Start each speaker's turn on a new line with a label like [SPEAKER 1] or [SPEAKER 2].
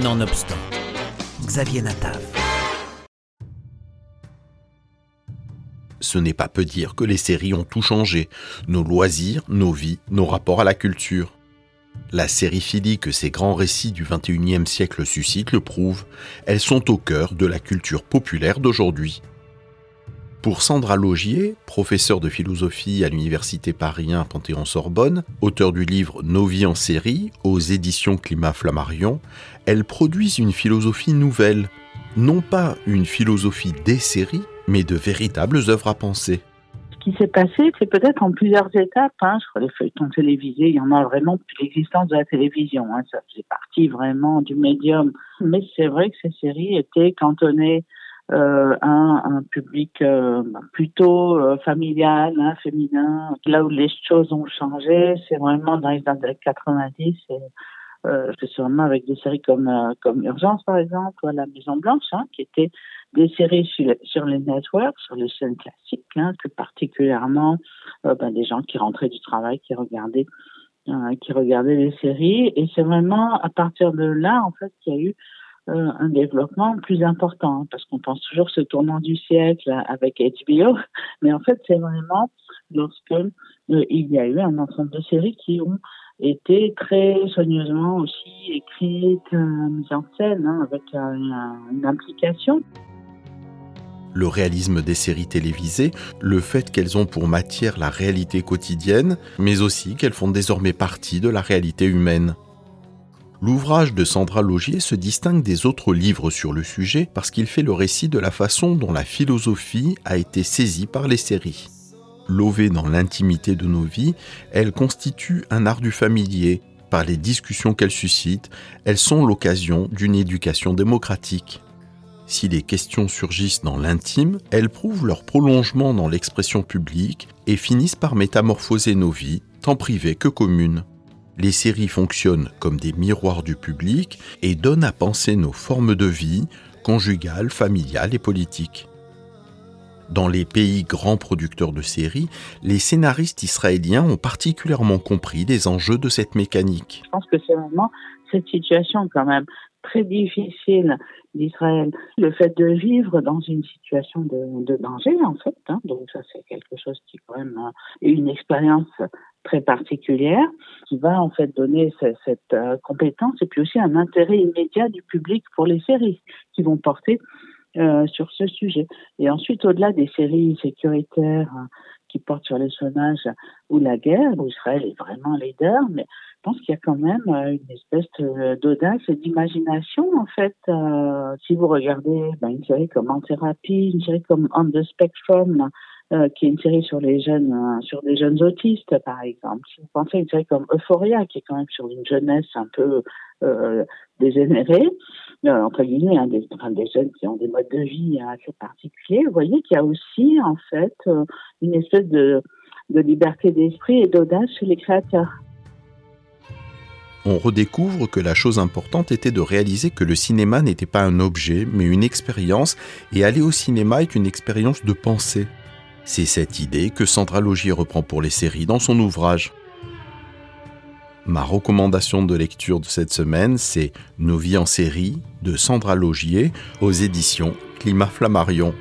[SPEAKER 1] Nonobstant, Xavier Natav.
[SPEAKER 2] Ce n'est pas peu dire que les séries ont tout changé, nos loisirs, nos vies, nos rapports à la culture. La sériphilie que ces grands récits du XXIe siècle suscitent le prouve, elles sont au cœur de la culture populaire d'aujourd'hui. Pour Sandra Logier, professeure de philosophie à l'Université Paris Panthéon-Sorbonne, auteur du livre Nos vies en série aux éditions Climat Flammarion, elles produisent une philosophie nouvelle, non pas une philosophie des séries, mais de véritables œuvres à penser.
[SPEAKER 3] Ce qui s'est passé, c'est peut-être en plusieurs étapes. Hein. Je crois les feuilletons télévisés, il y en a vraiment depuis l'existence de la télévision. Hein. Ça faisait partie vraiment du médium. Mais c'est vrai que ces séries étaient cantonnées euh, un, public euh, plutôt euh, familial, hein, féminin. Là où les choses ont changé, c'est vraiment dans les années 90. Et, sûrement avec des séries comme comme Urgence par exemple, ou La Maison Blanche, hein, qui étaient des séries sur, sur, les networks, sur les chaînes classiques, hein, plus particulièrement ben, des gens qui rentraient du travail, qui regardaient qui regardaient les séries. Et c'est vraiment à partir de là en fait qu'il y a eu euh, un développement plus important, hein, parce qu'on pense toujours ce tournant du siècle avec HBO, mais en fait c'est vraiment lorsque euh, il y a eu un ensemble de séries qui ont été très soigneusement aussi écrites, euh, mises en scène, hein, avec une implication.
[SPEAKER 2] Le réalisme des séries télévisées, le fait qu'elles ont pour matière la réalité quotidienne, mais aussi qu'elles font désormais partie de la réalité humaine. L'ouvrage de Sandra Logier se distingue des autres livres sur le sujet parce qu'il fait le récit de la façon dont la philosophie a été saisie par les séries. Lovée dans l'intimité de nos vies, elles constituent un art du familier. Par les discussions qu'elles suscitent, elles sont l'occasion d'une éducation démocratique. Si les questions surgissent dans l'intime, elles prouvent leur prolongement dans l'expression publique et finissent par métamorphoser nos vies, tant privées que communes les séries fonctionnent comme des miroirs du public et donnent à penser nos formes de vie, conjugales, familiales et politiques. Dans les pays grands producteurs de séries, les scénaristes israéliens ont particulièrement compris les enjeux de cette mécanique.
[SPEAKER 3] Je pense que c'est vraiment cette situation quand même très difficile d'Israël, le fait de vivre dans une situation de, danger en fait, hein. donc ça c'est quelque chose qui quand même est une expérience très particulière qui va en fait donner cette, euh, compétence et puis aussi un intérêt immédiat du public pour les séries qui vont porter euh, sur ce sujet. Et ensuite, au-delà des séries sécuritaires hein, qui portent sur l'espionnage ou la guerre, où Israël est vraiment leader, mais je pense qu'il y a quand même euh, une espèce d'audace et d'imagination en fait. si vous regardez ben, une série comme En thérapie, une série comme On the Spectrum, euh, qui est une série sur les jeunes, euh, sur des jeunes autistes, par exemple. Si vous pensez à une série comme Euphoria, qui est quand même sur une jeunesse un peu euh, dégénérée, entre guillemets, hein, des, jeunes qui ont des modes de vie assez particuliers, vous voyez qu'il y a aussi, en fait, une espèce de, de liberté d'esprit et d'audace chez les créateurs
[SPEAKER 2] on redécouvre que la chose importante était de réaliser que le cinéma n'était pas un objet, mais une expérience, et aller au cinéma est une expérience de pensée. C'est cette idée que Sandra Logier reprend pour les séries dans son ouvrage. Ma recommandation de lecture de cette semaine, c'est Nos vies en série de Sandra Logier aux éditions Climat Flammarion.